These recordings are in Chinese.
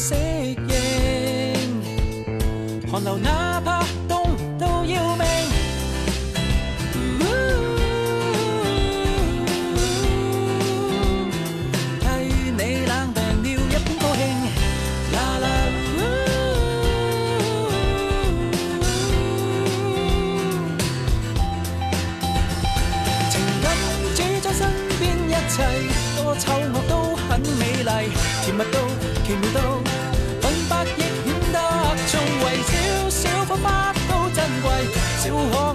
适应，寒流哪怕貴，小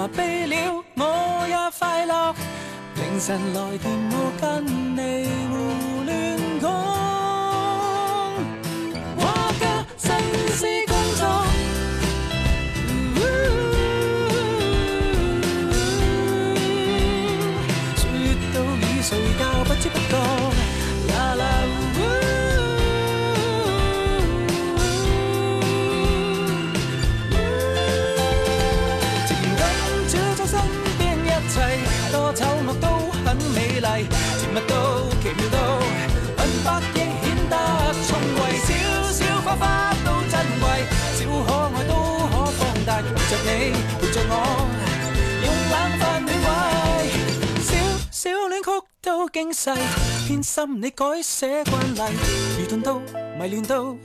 麻痹了我也快乐，凌晨来电我跟你美麗，甜蜜到奇妙到，粉白亦顯得聰慧，小小花花都珍貴，小可愛都可放大，陪着你，陪着我，用冷饭暖胃，小小戀曲都驚世，偏心你改寫慣例，愚鈍到迷亂到，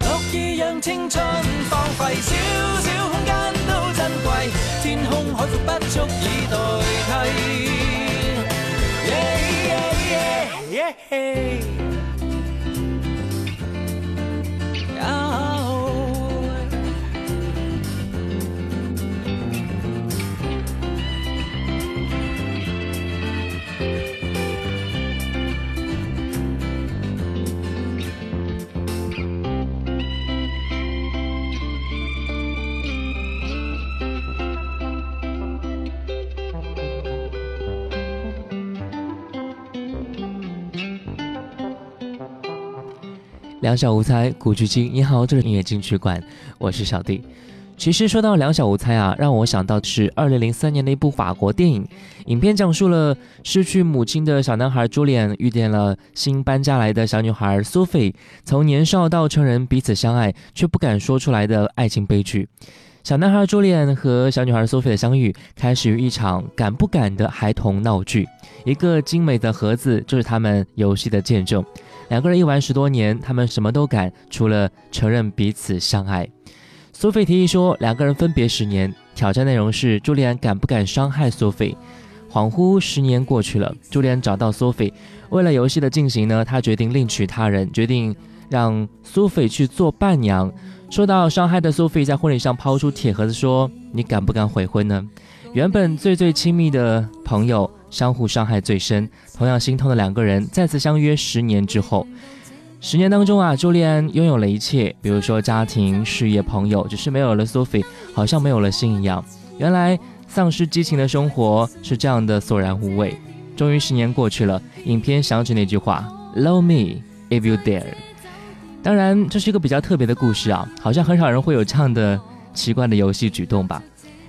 樂意讓青春荒廢，小小空間都珍貴，天空海闊不足以代替。Yay! 两小无猜，古巨基，你好，这里音乐金曲馆，我是小弟。其实说到两小无猜啊，让我想到的是二零零三年的一部法国电影。影片讲述了失去母亲的小男孩朱利安遇见了新搬家来的小女孩苏菲，从年少到成人彼此相爱却不敢说出来的爱情悲剧。小男孩朱利安和小女孩苏菲的相遇，开始于一场敢不敢的孩童闹剧。一个精美的盒子就是他们游戏的见证。两个人一玩十多年，他们什么都敢，除了承认彼此相爱。苏菲提议说，两个人分别十年，挑战内容是朱利安敢不敢伤害苏菲。恍惚十年过去了，朱利安找到苏菲，为了游戏的进行呢，他决定另娶他人，决定让苏菲去做伴娘。受到伤害的苏菲在婚礼上抛出铁盒子，说：“你敢不敢悔婚呢？”原本最最亲密的朋友，相互伤害最深，同样心痛的两个人再次相约十年之后。十年当中啊，朱利安拥有了一切，比如说家庭、事业、朋友，只是没有了苏菲，好像没有了心一样。原来丧失激情的生活是这样的索然无味。终于十年过去了，影片响起那句话：“Love me if you dare。”当然，这是一个比较特别的故事啊，好像很少人会有这样的奇怪的游戏举动吧。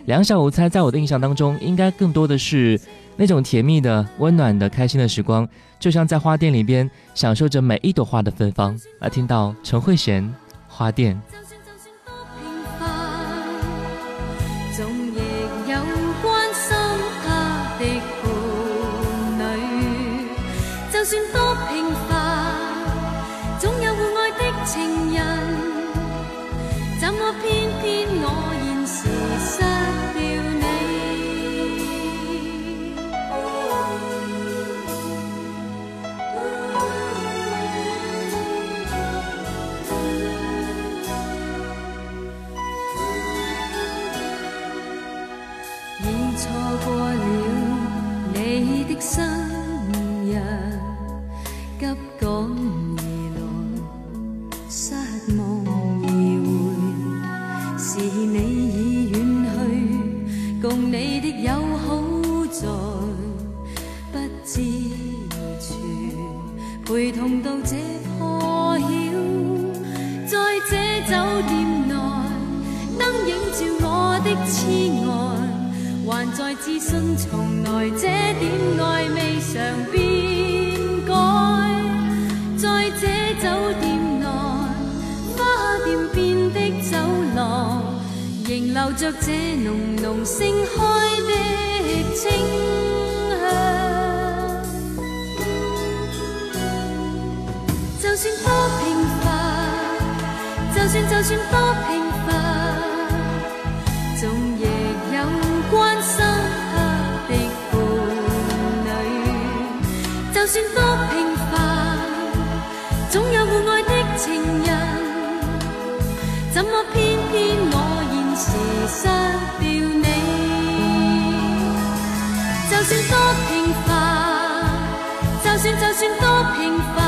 两小无猜，在我的印象当中，应该更多的是那种甜蜜的、温暖的、开心的时光，就像在花店里边享受着每一朵花的芬芳。而听到陈慧娴《花店》。信从来这点爱未尝变改，在这酒店内，花店边的走廊，仍留着这浓浓盛开的清香。就算多平凡，就算就算多平。平凡总有互爱的情人。怎么偏偏我现时失掉你？就算多平凡就算就算多平凡。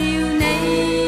了你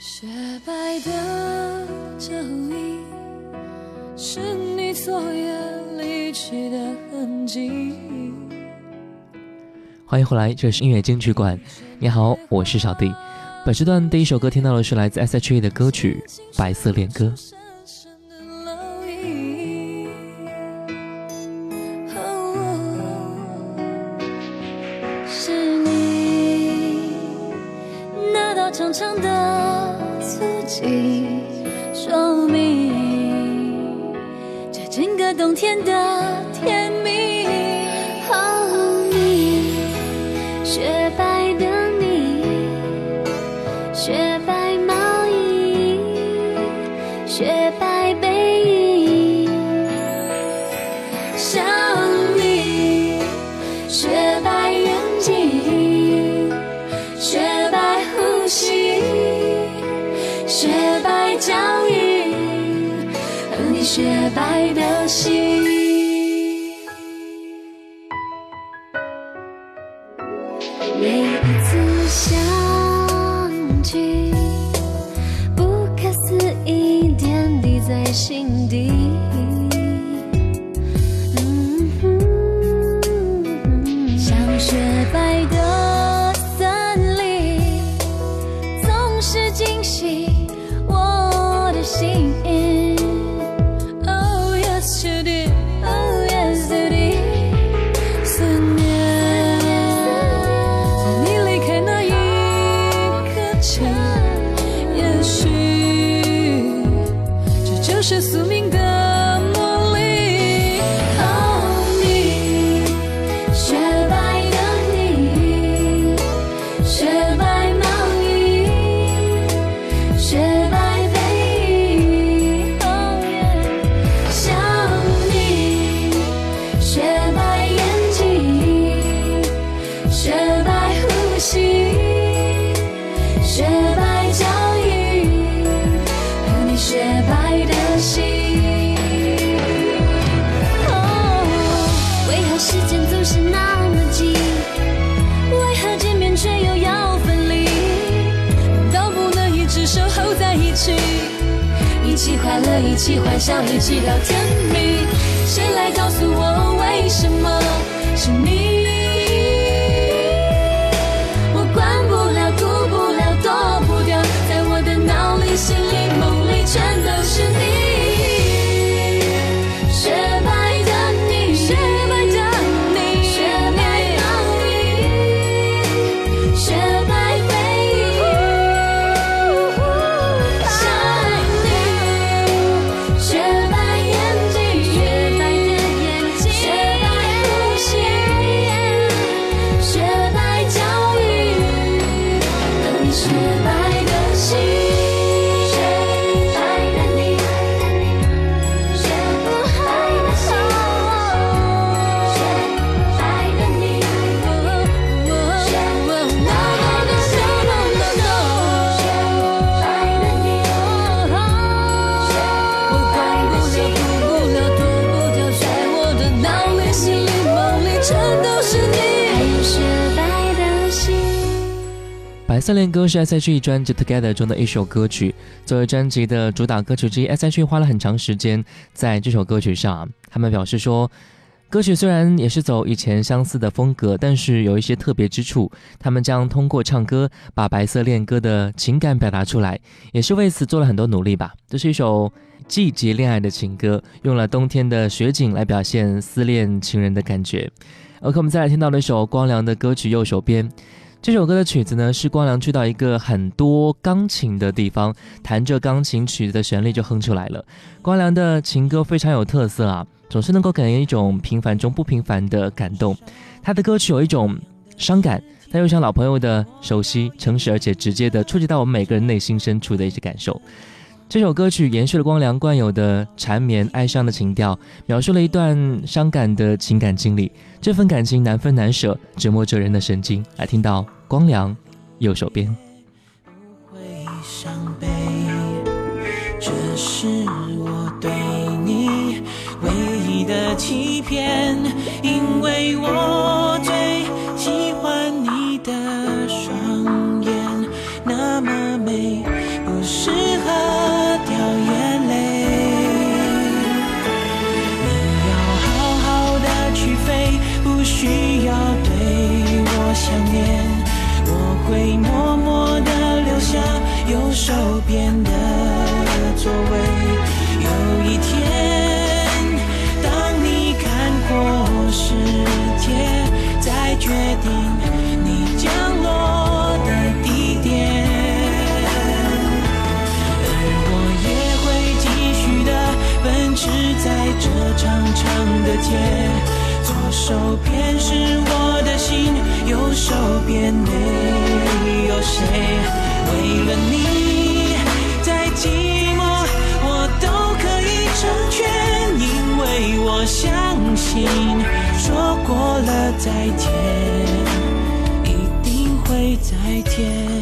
雪白的脚印，是你昨夜离去的痕迹。欢迎回来，这是音乐金曲馆。你好，我是小弟。本时段第一首歌听到的是来自 S.H.E 的歌曲《白色恋歌》。长长的足迹，说明这整个冬天的天不可思议点滴在心底。想一起聊天白色恋歌》是 S.H.E 专辑《Together》中的一首歌曲，作为专辑的主打歌曲之一，S.H.E 花了很长时间在这首歌曲上。他们表示说，歌曲虽然也是走以前相似的风格，但是有一些特别之处。他们将通过唱歌把《白色恋歌》的情感表达出来，也是为此做了很多努力吧。这是一首季节恋爱的情歌，用了冬天的雪景来表现思恋情人的感觉。OK，我们再来听到了一首光良的歌曲《右手边》。这首歌的曲子呢，是光良去到一个很多钢琴的地方，弹着钢琴曲子的旋律就哼出来了。光良的情歌非常有特色啊，总是能够给人一种平凡中不平凡的感动。他的歌曲有一种伤感，但又像老朋友的熟悉、诚实而且直接的触及到我们每个人内心深处的一些感受。这首歌曲延续了光良惯有的缠绵哀伤的情调，描述了一段伤感的情感经历。这份感情难分难舍，折磨着人的神经。来听到光良右手边。不会伤悲这是我对你唯一的欺骗因为我最手边的座位。有一天，当你看过世界，再决定你降落的地点。而我也会继续的奔驰在这长长的街。左手边是我的心，右手边没有谁。为了你再寂寞我都可以成全因为我相信说过了再见一定会再见。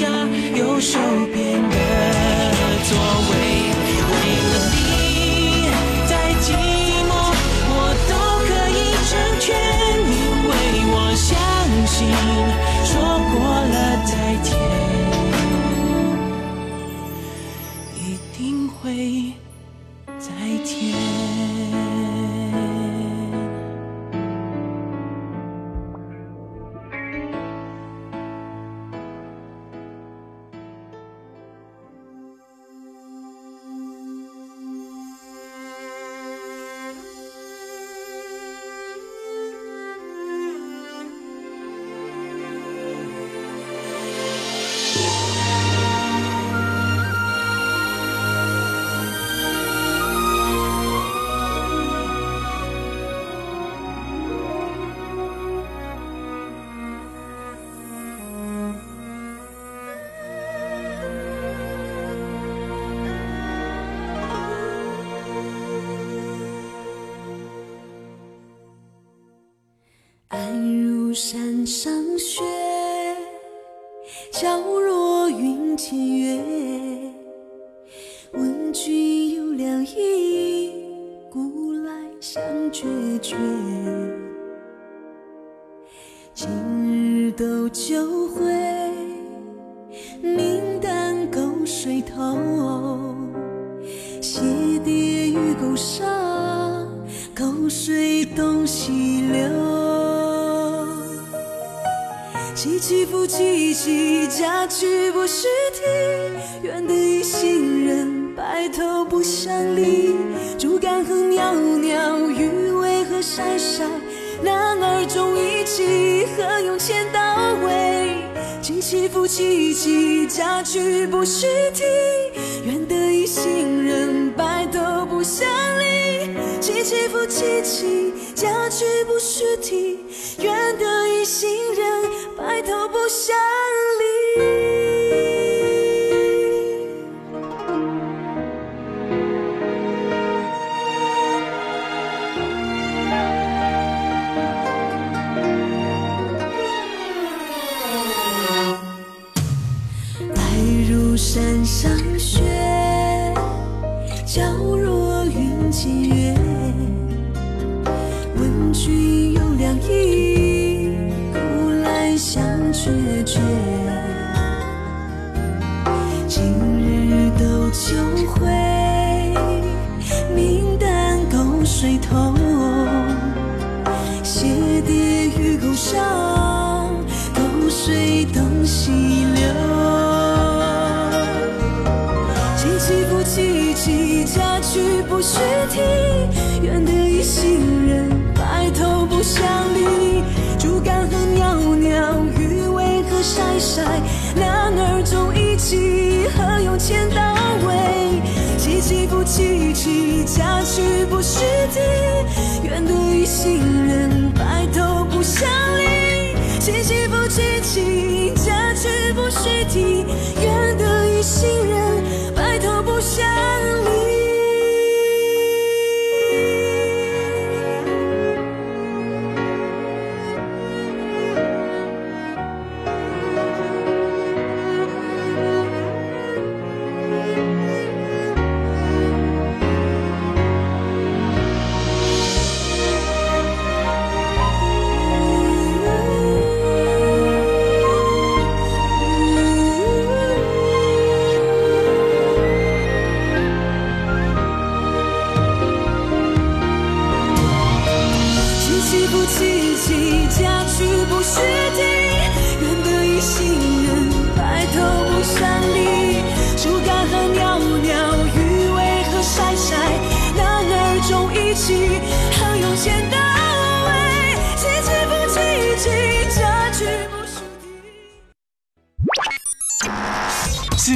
下右手边。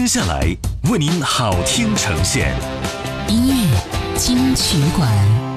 接下来为您好听呈现。音乐金曲馆。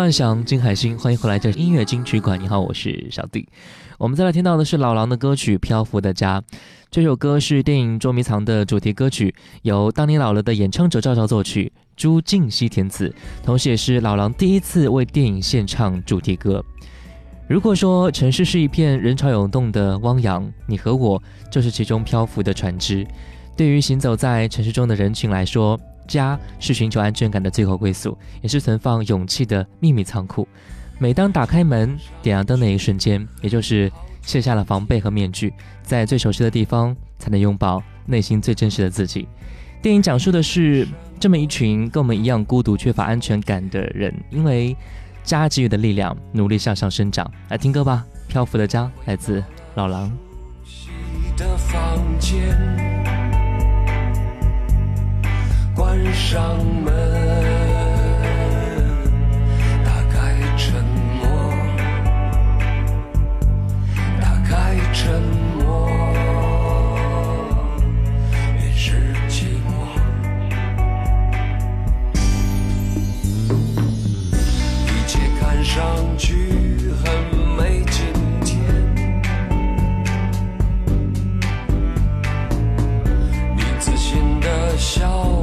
乱想，金海心，欢迎回来，这音乐金曲馆。你好，我是小弟。我们再来听到的是老狼的歌曲《漂浮的家》。这首歌是电影《捉迷藏》的主题歌曲，由当你老了的演唱者赵照作曲，朱静熙填词，同时也是老狼第一次为电影献唱主题歌。如果说城市是一片人潮涌动的汪洋，你和我就是其中漂浮的船只。对于行走在城市中的人群来说，家是寻求安全感的最后归宿，也是存放勇气的秘密仓库。每当打开门、点亮灯那一瞬间，也就是卸下了防备和面具，在最熟悉的地方，才能拥抱内心最真实的自己。电影讲述的是这么一群跟我们一样孤独、缺乏安全感的人，因为家给予的力量，努力向上生长。来听歌吧，《漂浮的家》来自老狼。的房间，关上门，打开沉默，打开沉默，也是寂寞。一切看上去很美，今天。你自信的笑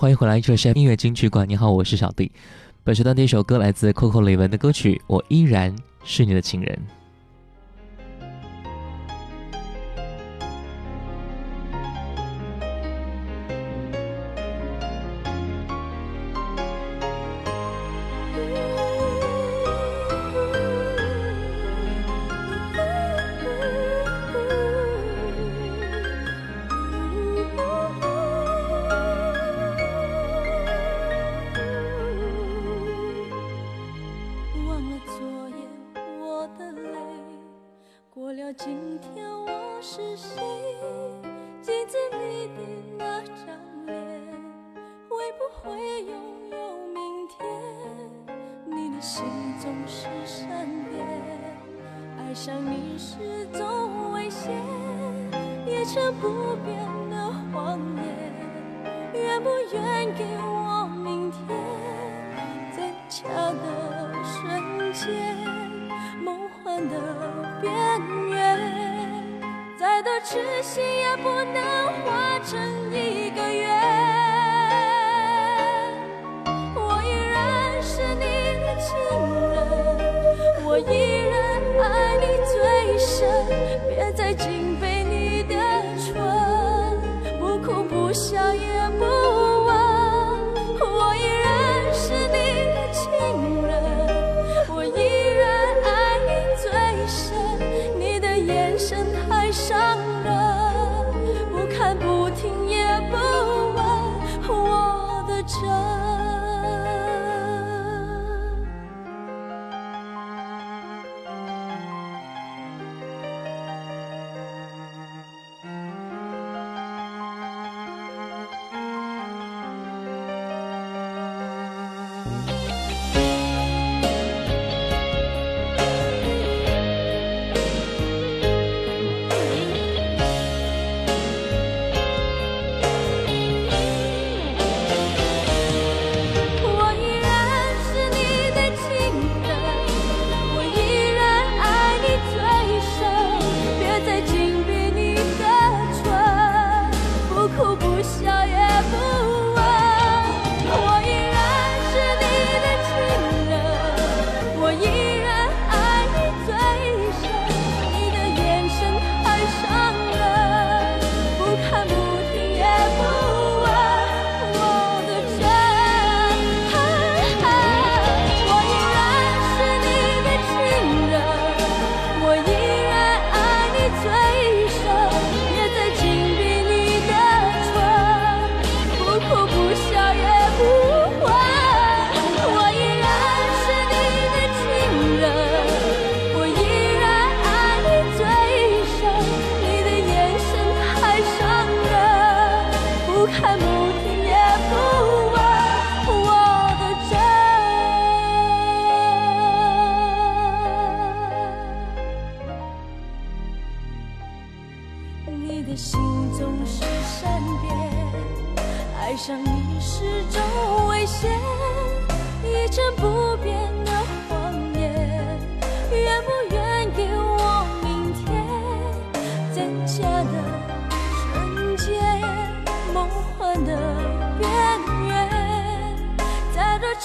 欢迎回来，这里是音乐金曲馆。你好，我是小弟。本时段第一首歌来自 Coco 李玟的歌曲《我依然是你的情人》。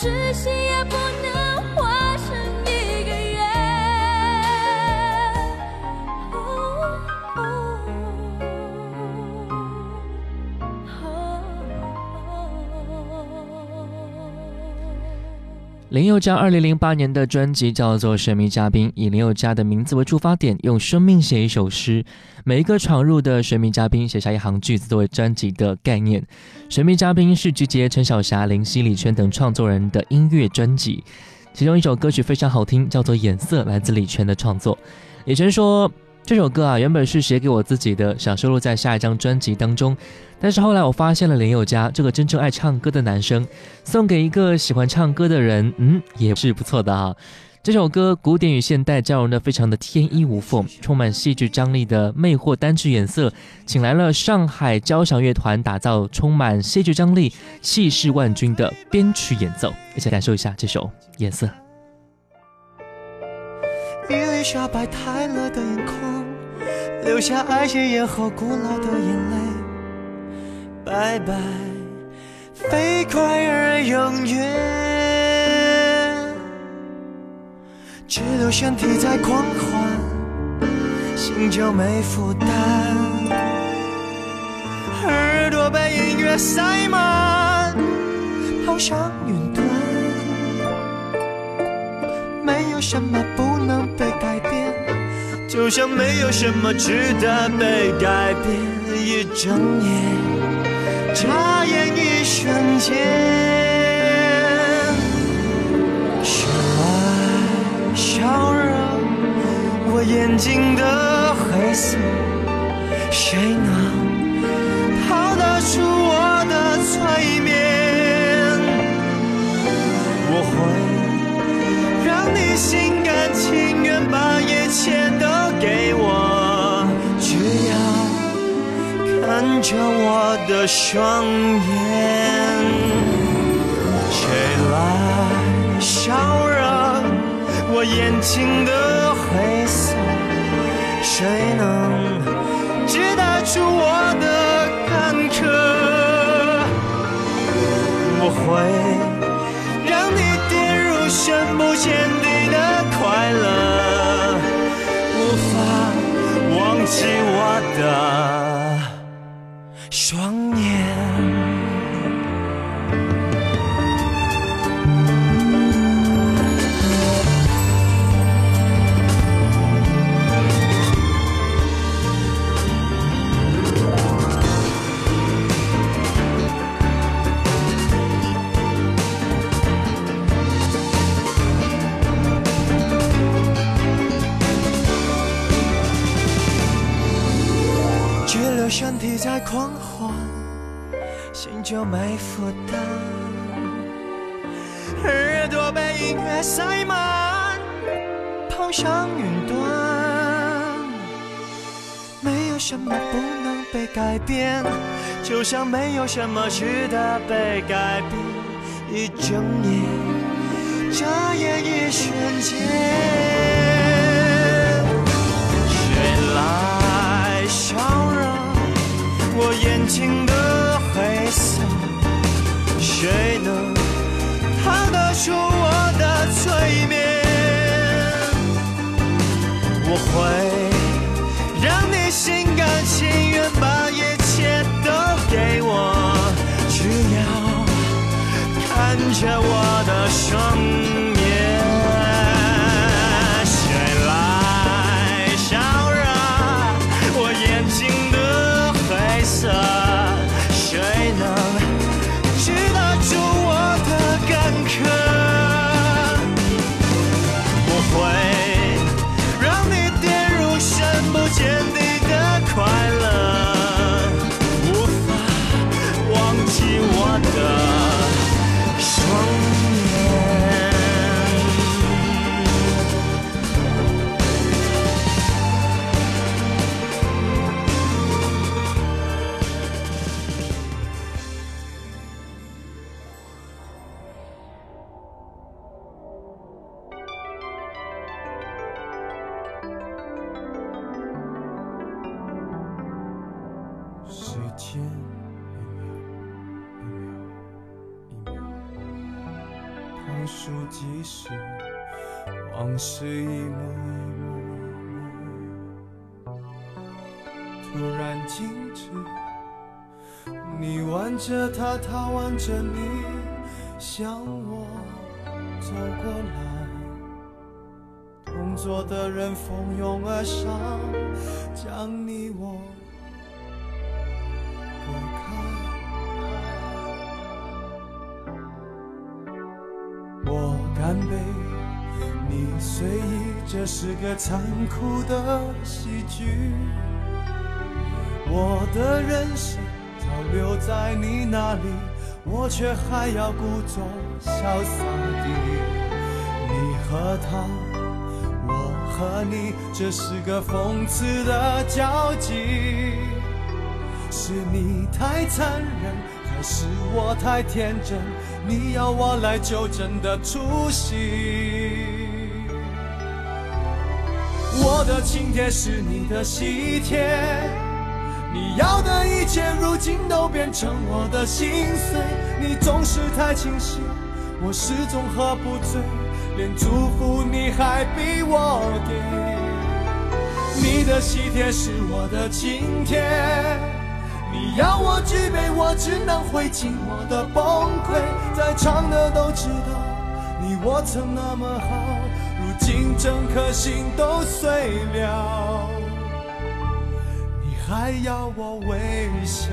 是谁也不能。林宥嘉二零零八年的专辑叫做《神秘嘉宾》，以林宥嘉的名字为出发点，用生命写一首诗。每一个闯入的神秘嘉宾写下一行句子作为专辑的概念。神秘嘉宾是集结陈小霞、林夕、李泉等创作人的音乐专辑，其中一首歌曲非常好听，叫做《眼色》，来自李泉的创作。李泉说。这首歌啊，原本是写给我自己的，想收录在下一张专辑当中。但是后来我发现了林宥嘉这个真正爱唱歌的男生，送给一个喜欢唱歌的人，嗯，也是不错的啊。这首歌古典与现代交融的非常的天衣无缝，充满戏剧张力的魅惑单曲颜色，请来了上海交响乐团打造充满戏剧张力、气势万钧的编曲演奏，一起感受一下这首颜色。伊丽莎白泰勒的眼眶，留下爱戒严后古老的眼泪。拜拜，飞快而永远，只留身体在狂欢，心就没负担。耳朵被音乐塞满，好像云端，什么不能。被改变，就像没有什么值得被改变。一整夜，眨眼一瞬间，谁来烧热我眼睛的黑色？谁能逃得出我的催眠？切都给我，只要看着我的双眼。谁来烧热我眼睛的灰色？谁能知得出我的坎坷？我会让你跌入深不见底的快乐。起我的双眼。身体在狂欢，心就没负担。耳朵被音乐塞满，跑向云端。没有什么不能被改变，就像没有什么值得被改变。一整夜，眨眼一瞬间。谁来笑我眼睛的黑色，谁能逃得出我的催眠？我会让你心甘情愿把一切都给我，只要看着我的双。眼蜂拥而上，将你我隔开。我干杯，你随意，这是个残酷的喜剧。我的人生早留在你那里，我却还要故作潇洒地。你和他，和你，这是个讽刺的交集。是你太残忍，还是我太天真？你要我来纠正的出息。我的请帖是你的喜帖。你要的一切，如今都变成我的心碎。你总是太清醒，我始终喝不醉，连祝福你还逼我给。你的喜帖是我的请帖，你要我举杯，我只能会尽我的崩溃。在场的都知道，你我曾那么好，如今整颗心都碎了。你还要我微笑。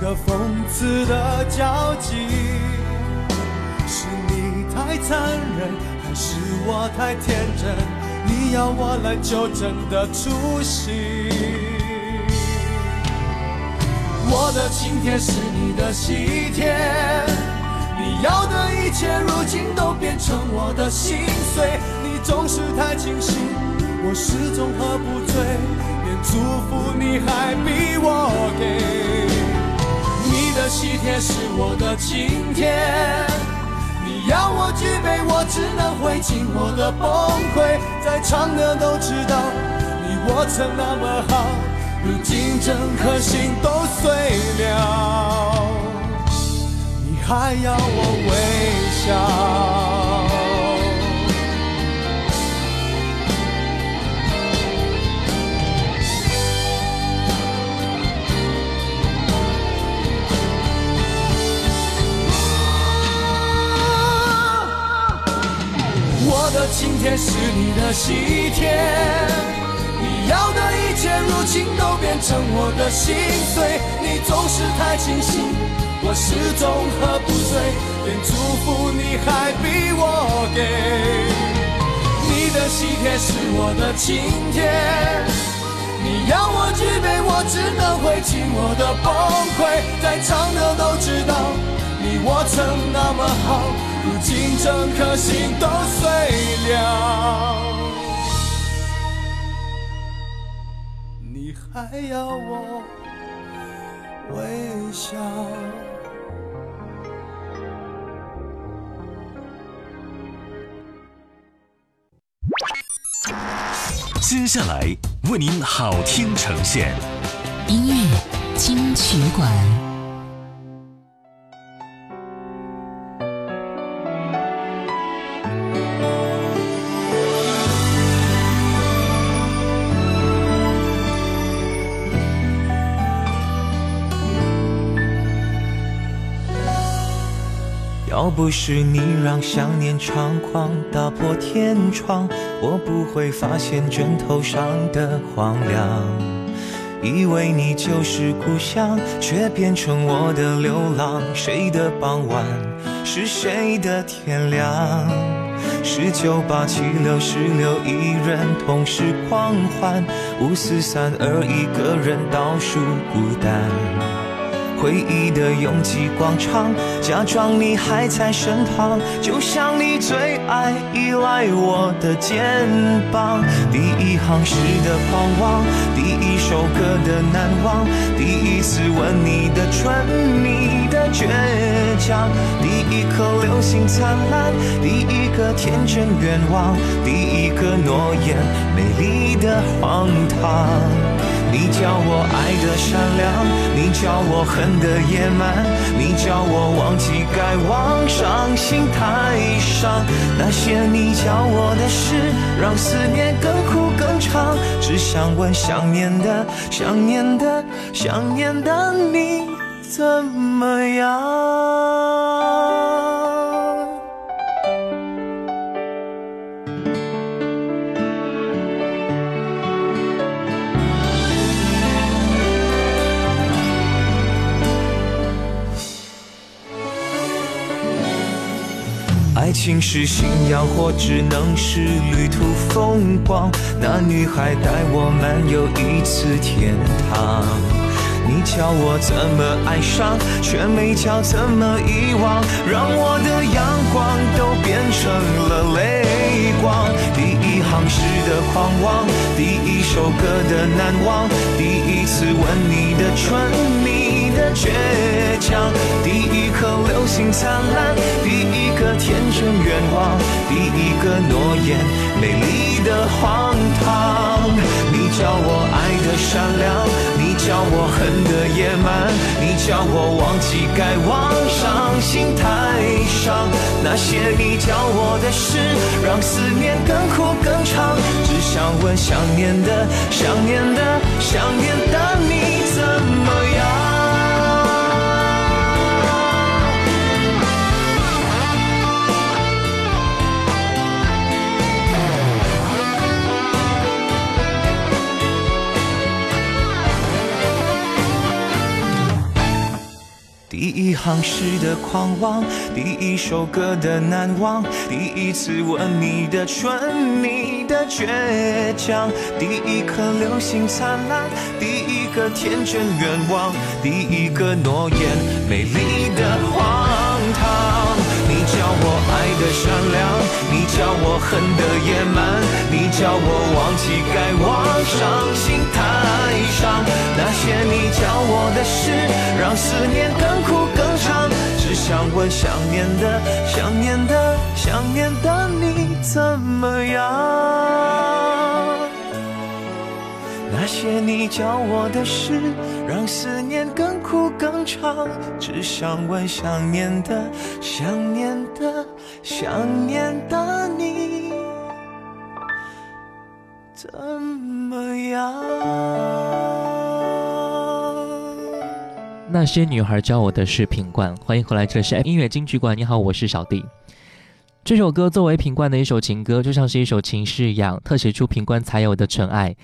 个讽刺的交集。是你太残忍，还是我太天真？你要我来纠正的出戏。我的请帖是你的喜帖，你要的一切如今都变成我的心碎。你总是太清醒，我始终喝不醉，连祝福你还逼我给。你的喜帖是我的请帖。你要我举杯，我只能会尽我的崩溃。在场的都知道，你我曾那么好，如今整颗心都碎了，你还要我微笑？我的请帖是你的喜帖，你要的一切如今都变成我的心碎。你总是太清醒，我始终喝不醉，连祝福你还逼我给。你的喜帖是我的请帖，你要我举杯，我只能会尽我的崩溃。在场的都知道，你我曾那么好。如今整颗心都碎了，你还要我微笑？接下来为您好听呈现音乐金曲馆。要不是你让想念猖狂打破天窗，我不会发现枕头上的荒凉。以为你就是故乡，却变成我的流浪。谁的傍晚是谁的天亮？十九八七六十六，一人同时狂欢。五四三二，一个人倒数孤单。回忆的拥挤广场，假装你还在身旁，就像你最爱依赖我的肩膀。第一行诗的狂妄，第一首歌的难忘，第一次吻你的唇，你的倔强，第一颗流星灿烂，第一个天真愿望，第一个诺言，美丽的荒唐。你教我爱的善良，你教我恨的野蛮，你教我忘记该忘，伤心太伤。那些你教我的事，让思念更苦更长。只想问想念的、想念的、想念的你怎么样？情是信仰，或只能是旅途风光。那女孩带我漫游一次天堂。你教我怎么爱上，却没教怎么遗忘，让我的阳光都变成了泪光。第一行诗的狂妄，第一首歌的难忘，第一次吻你的唇，你的倔强，第一颗流星灿烂，第一个天真愿望，第一个诺言，美丽的荒唐。你教我爱的善良。你叫我恨的野蛮，你叫我忘记该忘，伤心太伤。那些你教我的事，让思念更苦更长。只想问想念的、想念的、想念的你一行诗的狂妄，第一首歌的难忘，第一次吻你的唇，你的倔强，第一颗流星灿烂，第一个天真愿望，第一个诺言，美丽的荒唐。你叫我爱的善良，你叫我恨的野蛮，你叫我忘记该忘，伤心太伤。那些你教我的事，让思念更苦更长。只想问想念的、想念的、想念的你怎么样？那些你教我的事，让思念唱。只想问想念的、想念的、想念的你怎么样？那些女孩教我的是品冠，欢迎回来，这是音乐金曲馆。你好，我是小弟。这首歌作为品冠的一首情歌，就像是一首情诗一样，特写出品冠才有的纯爱。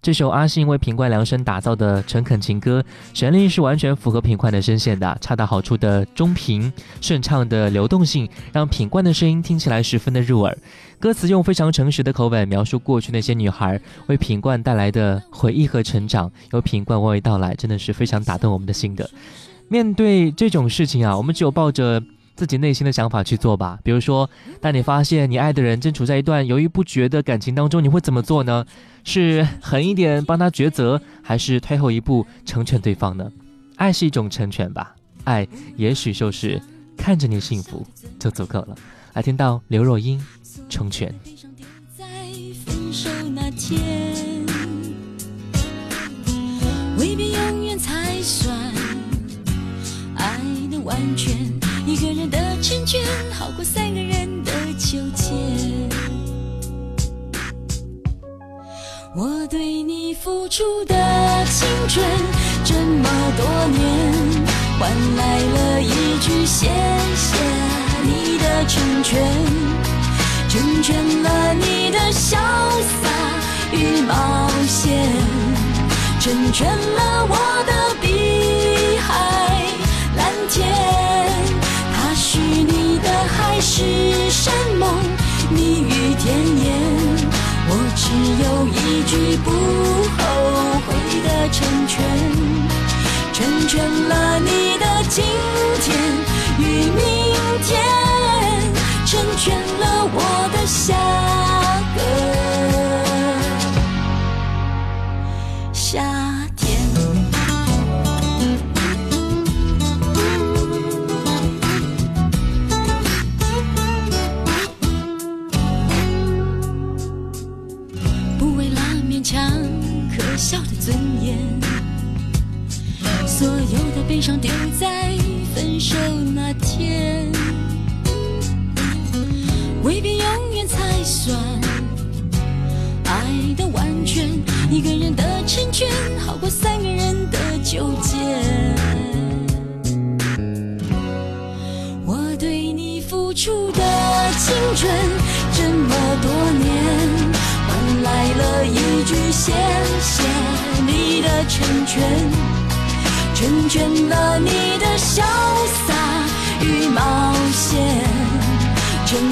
这首阿信为品冠量身打造的诚恳情歌，旋律是完全符合品冠的声线的，恰到好处的中频顺畅的流动性，让品冠的声音听起来十分的入耳。歌词用非常诚实的口吻描述过去那些女孩为品冠带来的回忆和成长，由品冠娓娓道来，真的是非常打动我们的心的。面对这种事情啊，我们只有抱着。自己内心的想法去做吧。比如说，当你发现你爱的人正处在一段犹豫不决的感情当中，你会怎么做呢？是狠一点帮他抉择，还是退后一步成全对方呢？爱是一种成全吧。爱也许就是看着你幸福就足够了。来听到刘若英成全。完全。一个人的成全，好过三个人的纠结。我对你付出的青春这么多年，换来了一句谢谢你的成全，成全了你的潇洒与冒险，成全了我的海誓山盟，蜜语甜言，我只有一句不后悔的成全，成全了你的今。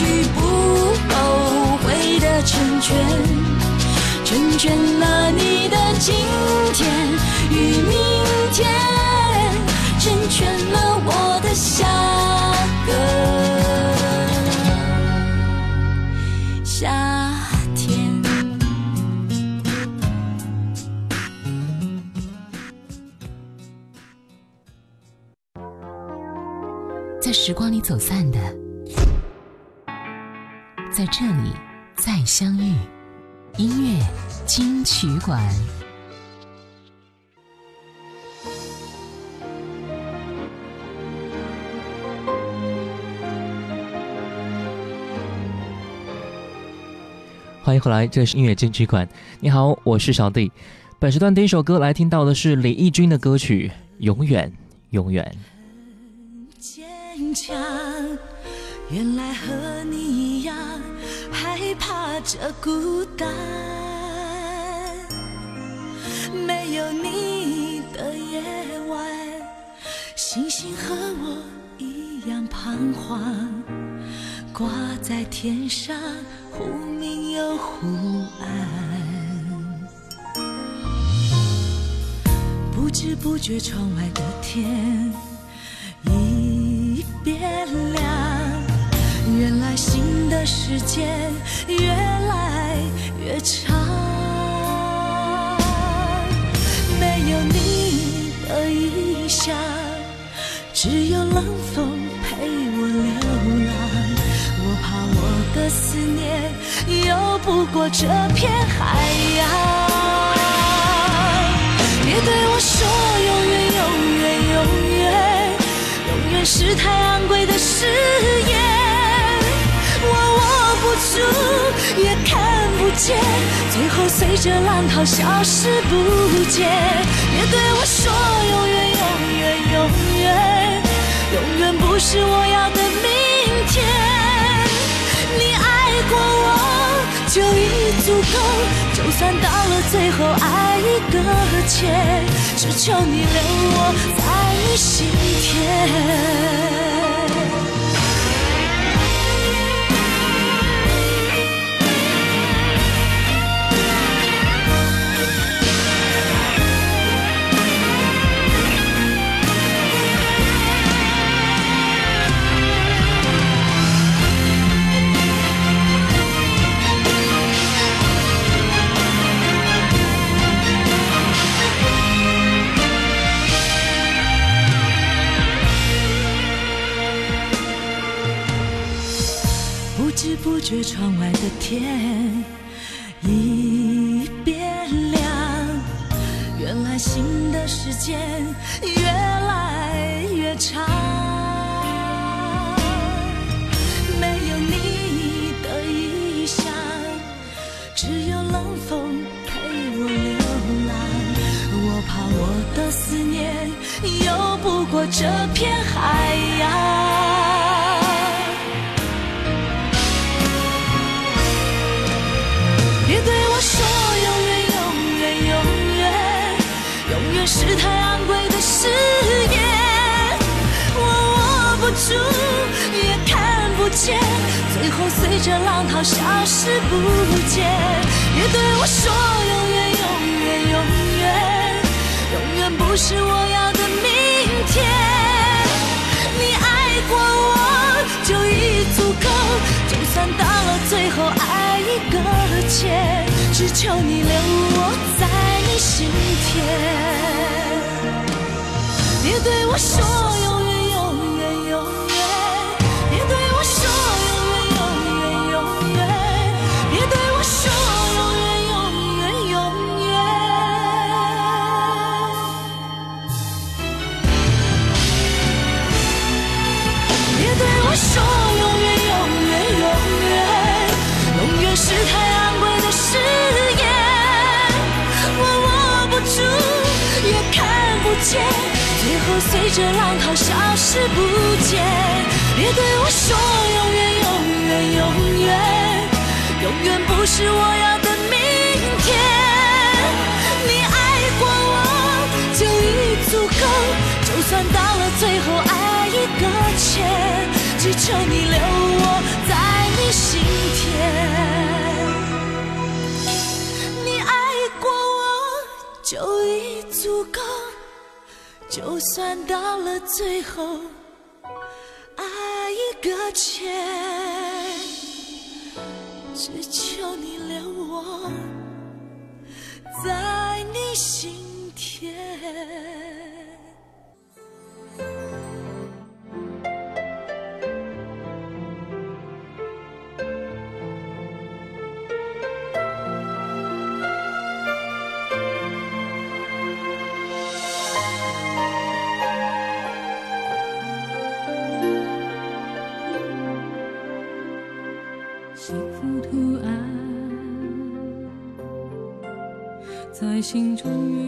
句不后悔的成全，成全了你的今天与明天，成全了我的下个夏天。在时光里走散的，相遇。音乐金曲馆。欢迎回来，这里是音乐金曲馆。你好，我是小弟。本时段第一首歌来听到的是李翊君的歌曲《永远永远》。坚强，原来和你一样害这孤单。没有你的夜晚，星星和我一样彷徨，挂在天上，忽明又忽暗。不知不觉，窗外的天。已变亮，原来的时间越来越长。没有你的异乡，只有冷风陪我流浪。我怕我的思念游不过这片海洋。别对我说永远，永远，永远。永远是太昂贵的誓言，握不住，也看不见，最后随着浪涛消失不见。别对我说永远，永远，永远，永远不是我要的明天。你爱过我就已足够，就算到了最后爱已搁浅，只求你留我在你心田。外的天已变亮。原来新的时间越来越长，没有你的异乡，只有冷风陪我流浪。我怕我的思念游不过这片海洋见，最后随着浪涛消失不见。别对我说永远，永远，永远，永远不是我要的明天。你爱过我就已足够，就算到了最后爱一搁浅，只求你留我在你心田。别对我说永远，永最后随着浪涛消失不见。别对我说永远，永远，永远，永远不是我要的明天。你爱过我就已足够，就算到了最后爱一搁浅，只求你留我在你心田。你爱过我就已足够，就算到了最后爱已搁浅，只求你留我在你心田。心中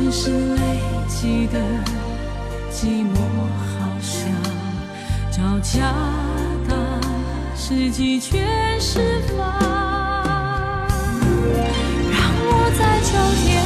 只是累积的寂寞，好像找家的时机全释放。让我在秋天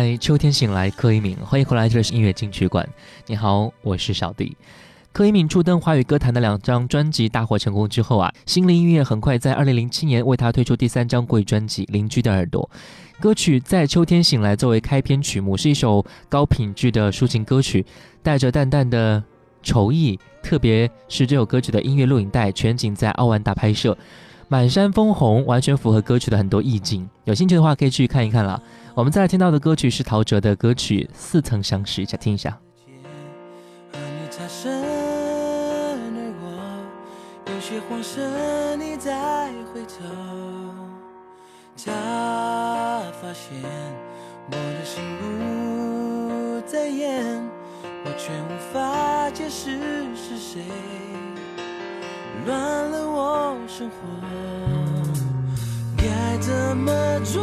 在秋天醒来，柯以敏，欢迎回来，这里是音乐金曲馆。你好，我是小弟。柯以敏初登华语歌坛的两张专辑大获成功之后啊，心灵音乐很快在二零零七年为他推出第三张贵专辑《邻居的耳朵》。歌曲在秋天醒来作为开篇曲目，是一首高品质的抒情歌曲，带着淡淡的愁意。特别是这首歌曲的音乐录影带全景在奥万大拍摄，满山枫红，完全符合歌曲的很多意境。有兴趣的话可以去看一看了。我们再来听到的歌曲是陶喆的歌曲《似曾相识》，一起听一下。和你擦身而过，有些慌神，你在回头，他发现我的心不在焉，我却无法解释是谁乱了我生活，该怎么做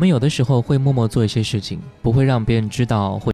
我们有的时候会默默做一些事情不会让别人知道或